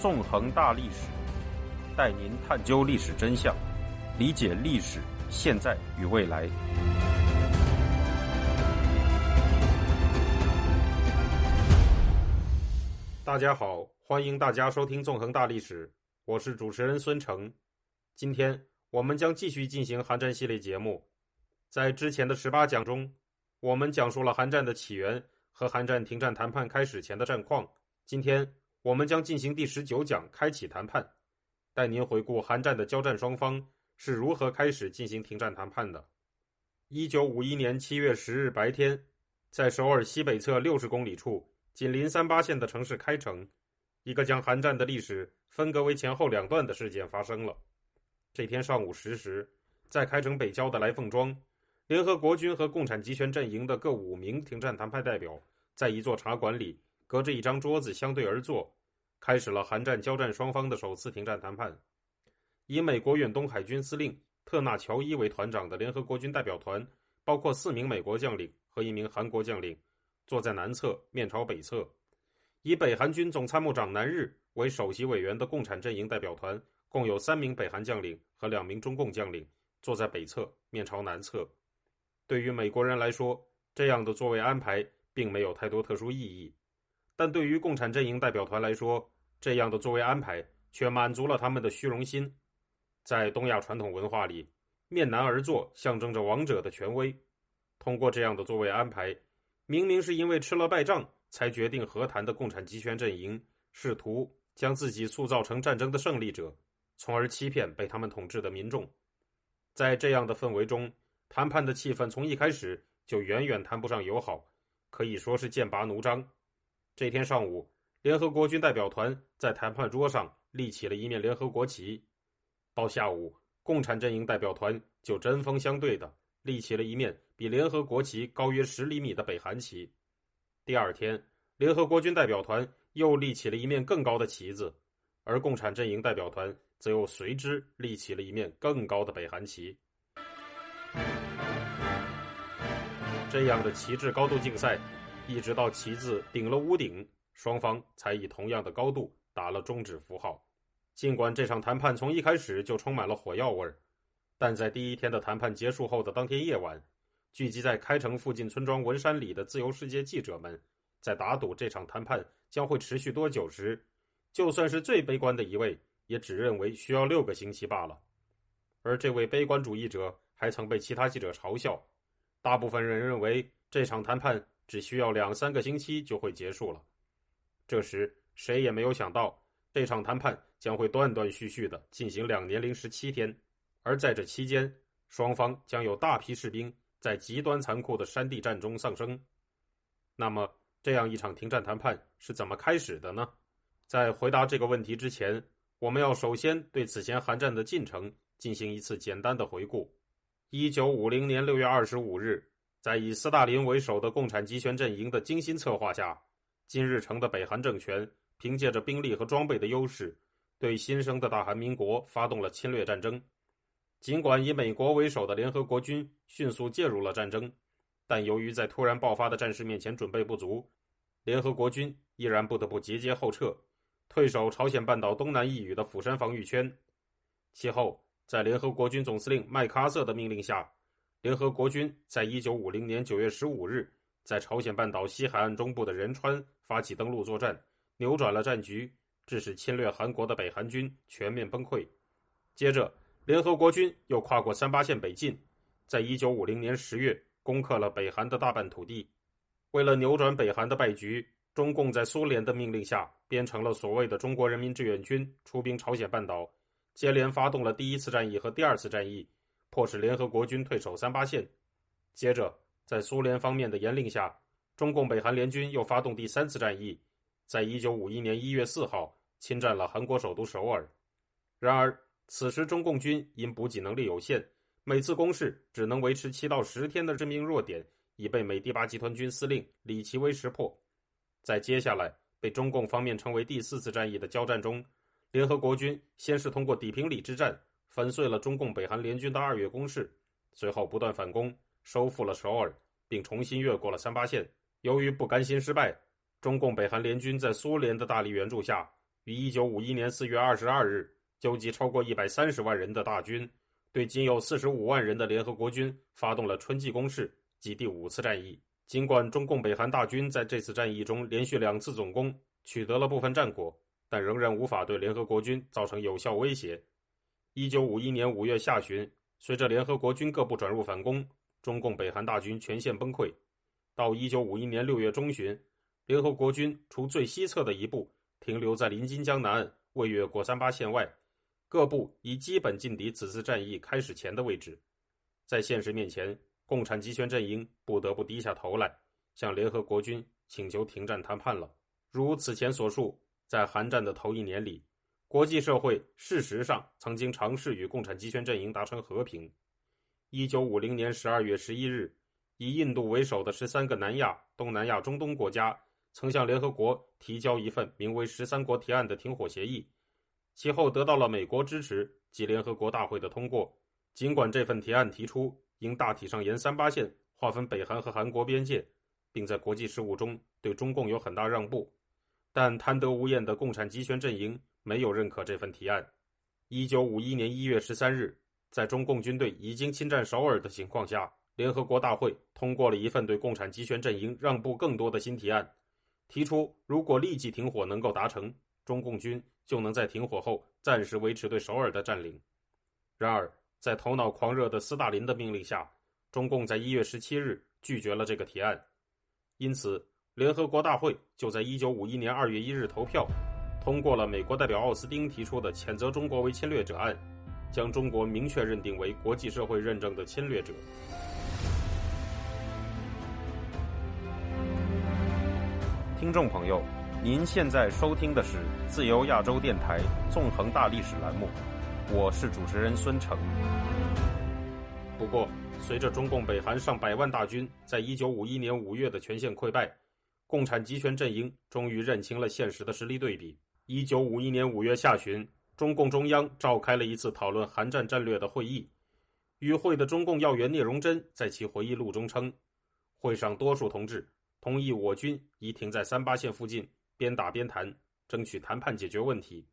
纵横大历史，带您探究历史真相，理解历史现在与未来。大家好，欢迎大家收听《纵横大历史》，我是主持人孙成。今天我们将继续进行韩战系列节目。在之前的十八讲中，我们讲述了韩战的起源和韩战停战谈判开始前的战况。今天我们将进行第十九讲，开启谈判，带您回顾韩战的交战双方是如何开始进行停战谈判的。一九五一年七月十日白天，在首尔西北侧六十公里处。紧邻三八线的城市开城，一个将韩战的历史分割为前后两段的事件发生了。这天上午十时，在开城北郊的来凤庄，联合国军和共产集权阵营的各五名停战谈判代表，在一座茶馆里，隔着一张桌子相对而坐，开始了韩战交战双方的首次停战谈判。以美国远东海军司令特纳乔伊为团长的联合国军代表团，包括四名美国将领和一名韩国将领。坐在南侧，面朝北侧，以北韩军总参谋长南日为首席委员的共产阵营代表团，共有三名北韩将领和两名中共将领坐在北侧，面朝南侧。对于美国人来说，这样的座位安排并没有太多特殊意义，但对于共产阵营代表团来说，这样的座位安排却满足了他们的虚荣心。在东亚传统文化里，面南而坐象征着王者的权威。通过这样的座位安排。明明是因为吃了败仗才决定和谈的共产集权阵营，试图将自己塑造成战争的胜利者，从而欺骗被他们统治的民众。在这样的氛围中，谈判的气氛从一开始就远远谈不上友好，可以说是剑拔弩张。这天上午，联合国军代表团在谈判桌上立起了一面联合国旗，到下午，共产阵营代表团就针锋相对的。立起了一面比联合国旗高约十厘米的北韩旗。第二天，联合国军代表团又立起了一面更高的旗子，而共产阵营代表团则又随之立起了一面更高的北韩旗。这样的旗帜高度竞赛，一直到旗子顶了屋顶，双方才以同样的高度打了终止符号。尽管这场谈判从一开始就充满了火药味儿。但在第一天的谈判结束后的当天夜晚，聚集在开城附近村庄文山里的自由世界记者们，在打赌这场谈判将会持续多久时，就算是最悲观的一位，也只认为需要六个星期罢了。而这位悲观主义者还曾被其他记者嘲笑。大部分人认为这场谈判只需要两三个星期就会结束了。这时，谁也没有想到这场谈判将会断断续续的进行两年零十七天。而在这期间，双方将有大批士兵在极端残酷的山地战中丧生。那么，这样一场停战谈判是怎么开始的呢？在回答这个问题之前，我们要首先对此前韩战的进程进行一次简单的回顾。一九五零年六月二十五日，在以斯大林为首的共产集权阵营的精心策划下，金日成的北韩政权凭借着兵力和装备的优势，对新生的大韩民国发动了侵略战争。尽管以美国为首的联合国军迅速介入了战争，但由于在突然爆发的战事面前准备不足，联合国军依然不得不节节后撤，退守朝鲜半岛东南一隅的釜山防御圈。其后，在联合国军总司令麦克阿瑟的命令下，联合国军在一九五零年九月十五日在朝鲜半岛西海岸中部的仁川发起登陆作战，扭转了战局，致使侵略韩国的北韩军全面崩溃。接着，联合国军又跨过三八线北进，在一九五零年十月攻克了北韩的大半土地。为了扭转北韩的败局，中共在苏联的命令下编成了所谓的中国人民志愿军，出兵朝鲜半岛，接连发动了第一次战役和第二次战役，迫使联合国军退守三八线。接着，在苏联方面的严令下，中共北韩联军又发动第三次战役，在一九五一年一月四号侵占了韩国首都首尔。然而，此时，中共军因补给能力有限，每次攻势只能维持七到十天的致命弱点，已被美第八集团军司令李奇微识破。在接下来被中共方面称为第四次战役的交战中，联合国军先是通过底平里之战粉碎了中共北韩联军的二月攻势，随后不断反攻，收复了首尔，并重新越过了三八线。由于不甘心失败，中共北韩联军在苏联的大力援助下，于一九五一年四月二十二日纠集超过一百三十万人的大军，对仅有四十五万人的联合国军发动了春季攻势及第五次战役。尽管中共北韩大军在这次战役中连续两次总攻，取得了部分战果，但仍然无法对联合国军造成有效威胁。一九五一年五月下旬，随着联合国军各部转入反攻，中共北韩大军全线崩溃。到一九五一年六月中旬，联合国军除最西侧的一部停留在临津江南岸位越过三八线外，各部已基本进抵此次战役开始前的位置。在现实面前，共产集权阵营不得不低下头来，向联合国军请求停战谈判了。如此前所述，在韩战的头一年里，国际社会事实上曾经尝试与共产集权阵营达成和平。一九五零年十二月十一日，以印度为首的十三个南亚、东南亚、中东国家曾向联合国提交一份名为《十三国提案》的停火协议，其后得到了美国支持及联合国大会的通过。尽管这份提案提出，应大体上沿三八线划分北韩和韩国边界，并在国际事务中对中共有很大让步，但贪得无厌的共产集权阵营没有认可这份提案。一九五一年一月十三日，在中共军队已经侵占首尔的情况下，联合国大会通过了一份对共产集权阵营让步更多的新提案，提出如果立即停火能够达成，中共军就能在停火后暂时维持对首尔的占领。然而，在头脑狂热的斯大林的命令下，中共在一月十七日拒绝了这个提案，因此联合国大会就在一九五一年二月一日投票，通过了美国代表奥斯汀提出的谴责中国为侵略者案，将中国明确认定为国际社会认证的侵略者。听众朋友，您现在收听的是自由亚洲电台纵横大历史栏目。我是主持人孙成。不过，随着中共北韩上百万大军在一九五一年五月的全线溃败，共产集权阵营终于认清了现实的实力对比。一九五一年五月下旬，中共中央召开了一次讨论韩战战略的会议。与会的中共要员聂荣臻在其回忆录中称，会上多数同志同意我军宜停在三八线附近，边打边谈，争取谈判解决问题。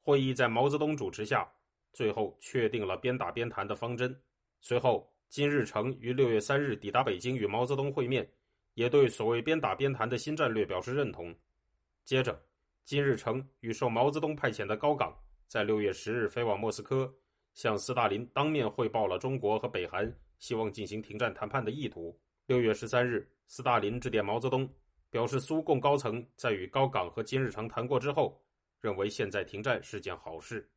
会议在毛泽东主持下。最后确定了边打边谈的方针。随后，金日成于六月三日抵达北京与毛泽东会面，也对所谓边打边谈的新战略表示认同。接着，金日成与受毛泽东派遣的高岗在六月十日飞往莫斯科，向斯大林当面汇报了中国和北韩希望进行停战谈判的意图。六月十三日，斯大林致电毛泽东，表示苏共高层在与高岗和金日成谈过之后，认为现在停战是件好事。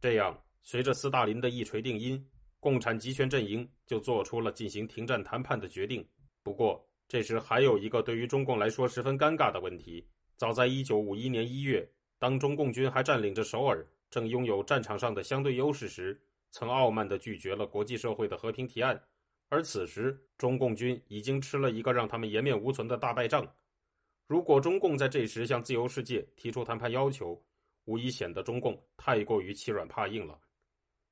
这样。随着斯大林的一锤定音，共产集权阵营就做出了进行停战谈判的决定。不过，这时还有一个对于中共来说十分尴尬的问题：早在1951年1月，当中共军还占领着首尔，正拥有战场上的相对优势时，曾傲慢地拒绝了国际社会的和平提案。而此时，中共军已经吃了一个让他们颜面无存的大败仗。如果中共在这时向自由世界提出谈判要求，无疑显得中共太过于欺软怕硬了。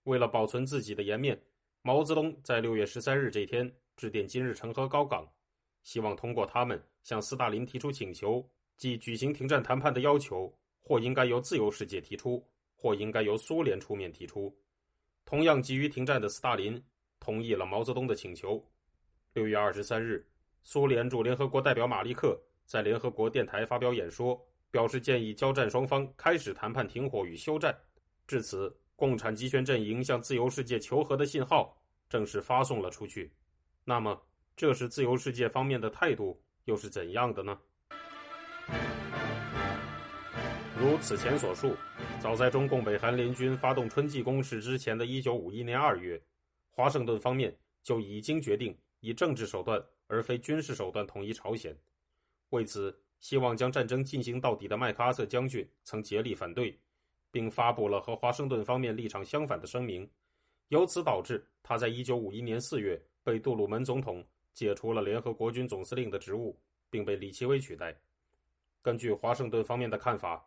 为了保存自己的颜面，毛泽东在六月十三日这天致电金日成和高岗，希望通过他们向斯大林提出请求，即举行停战谈判的要求，或应该由自由世界提出，或应该由苏联出面提出。同样急于停战的斯大林同意了毛泽东的请求。六月二十三日，苏联驻联合国代表马利克在联合国电台发表演说，表示建议交战双方开始谈判停火与休战。至此。共产集权阵营向自由世界求和的信号正式发送了出去。那么，这时自由世界方面的态度又是怎样的呢？如此前所述，早在中共北韩联军发动春季攻势之前的一九五一年二月，华盛顿方面就已经决定以政治手段而非军事手段统一朝鲜。为此，希望将战争进行到底的麦克阿瑟将军曾竭力反对。并发布了和华盛顿方面立场相反的声明，由此导致他在1951年4月被杜鲁门总统解除了联合国军总司令的职务，并被李奇微取代。根据华盛顿方面的看法，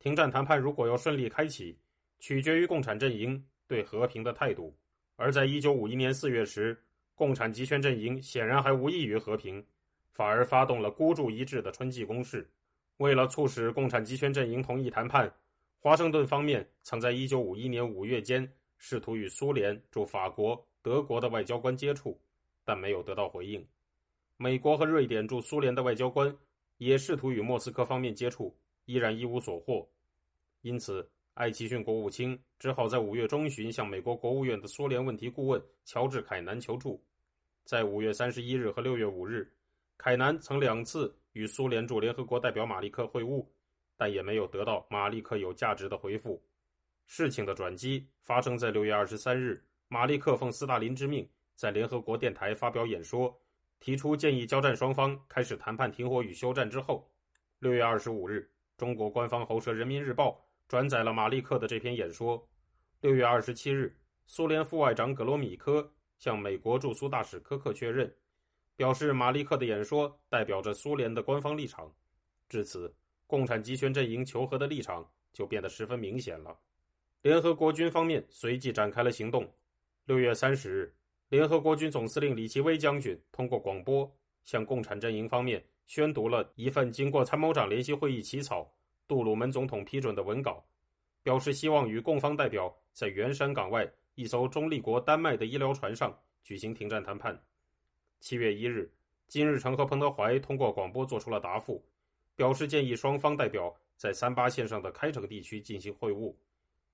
停战谈判如果要顺利开启，取决于共产阵营对和平的态度。而在1951年4月时，共产集权阵营显然还无异于和平，反而发动了孤注一掷的春季攻势。为了促使共产集权阵营同意谈判，华盛顿方面曾在1951年5月间试图与苏联驻法国、德国的外交官接触，但没有得到回应。美国和瑞典驻苏联的外交官也试图与莫斯科方面接触，依然一无所获。因此，艾奇逊国务卿只好在五月中旬向美国国务院的苏联问题顾问乔治·凯南求助。在五月三十一日和六月五日，凯南曾两次与苏联驻联合国代表马利克会晤，但也没有得到马利克有价值的回复。事情的转机发生在六月二十三日，马利克奉斯大林之命在联合国电台发表演说。提出建议，交战双方开始谈判停火与休战之后，六月二十五日，中国官方喉舌《人民日报》转载了马利克的这篇演说。六月二十七日，苏联副外长格罗米科向美国驻苏大使科克确认，表示马利克的演说代表着苏联的官方立场。至此，共产集权阵营求和的立场就变得十分明显了。联合国军方面随即展开了行动。六月三十日。联合国军总司令李奇微将军通过广播向共产阵营方面宣读了一份经过参谋长联席会议起草、杜鲁门总统批准的文稿，表示希望与共方代表在圆山港外一艘中立国丹麦的医疗船上举行停战谈判。七月一日，金日成和彭德怀通过广播做出了答复，表示建议双方代表在三八线上的开城地区进行会晤，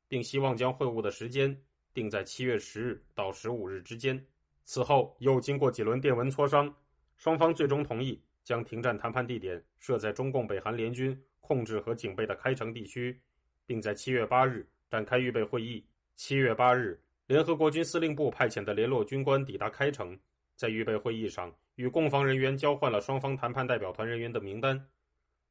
并希望将会晤的时间定在七月十日到十五日之间。此后又经过几轮电文磋商，双方最终同意将停战谈判地点设在中共北韩联军控制和警备的开城地区，并在七月八日展开预备会议。七月八日，联合国军司令部派遣的联络军官抵达开城，在预备会议上与共方人员交换了双方谈判代表团人员的名单。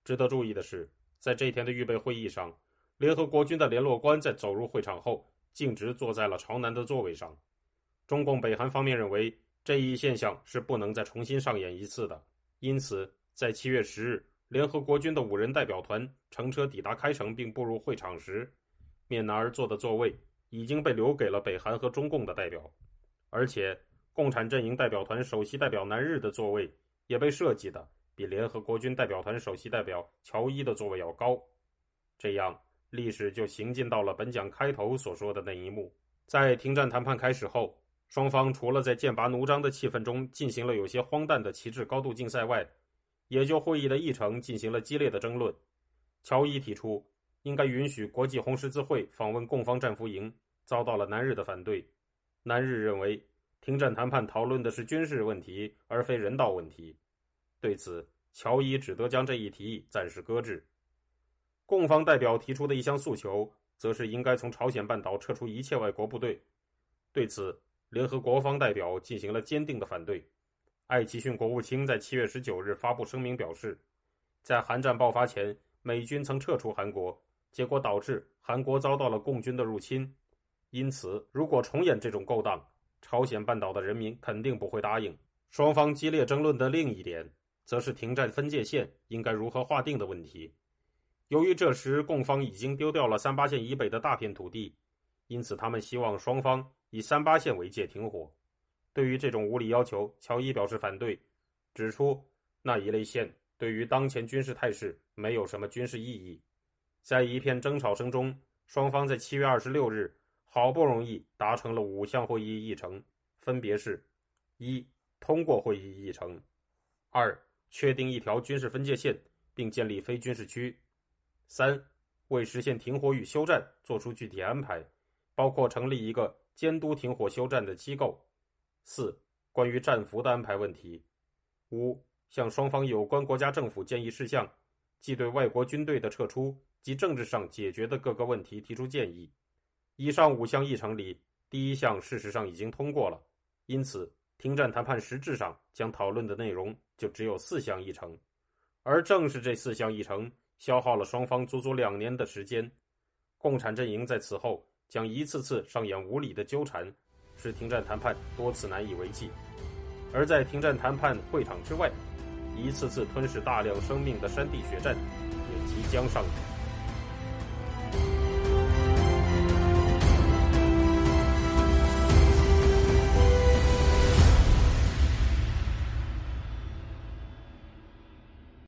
值得注意的是，在这一天的预备会议上，联合国军的联络官在走入会场后，径直坐在了朝南的座位上。中共北韩方面认为这一现象是不能再重新上演一次的，因此在七月十日，联合国军的五人代表团乘车抵达开城并步入会场时，面南而坐的座位已经被留给了北韩和中共的代表，而且共产阵营代表团首席代表南日的座位也被设计的比联合国军代表团首席代表乔伊的座位要高，这样历史就行进到了本讲开头所说的那一幕，在停战谈判开始后。双方除了在剑拔弩张的气氛中进行了有些荒诞的旗帜高度竞赛外，也就会议的议程进行了激烈的争论。乔伊提出应该允许国际红十字会访问共方战俘营，遭到了南日的反对。南日认为停战谈判讨论的是军事问题，而非人道问题。对此，乔伊只得将这一提议暂时搁置。共方代表提出的一项诉求，则是应该从朝鲜半岛撤出一切外国部队。对此，联合国方代表进行了坚定的反对。艾奇逊国务卿在七月十九日发布声明表示，在韩战爆发前，美军曾撤出韩国，结果导致韩国遭到了共军的入侵。因此，如果重演这种勾当，朝鲜半岛的人民肯定不会答应。双方激烈争论的另一点，则是停战分界线应该如何划定的问题。由于这时共方已经丢掉了三八线以北的大片土地，因此他们希望双方。以三八线为界停火，对于这种无理要求，乔伊表示反对，指出那一类线对于当前军事态势没有什么军事意义。在一片争吵声中，双方在七月二十六日好不容易达成了五项会议议程，分别是：一、通过会议议程；二、确定一条军事分界线并建立非军事区；三、为实现停火与休战作出具体安排，包括成立一个。监督停火休战的机构，四、关于战俘的安排问题，五、向双方有关国家政府建议事项，即对外国军队的撤出及政治上解决的各个问题提出建议。以上五项议程里，第一项事实上已经通过了，因此停战谈判实质上将讨论的内容就只有四项议程，而正是这四项议程消耗了双方足足两年的时间。共产阵营在此后。将一次次上演无理的纠缠，使停战谈判多次难以为继；而在停战谈判会场之外，一次次吞噬大量生命的山地血战也即将上演。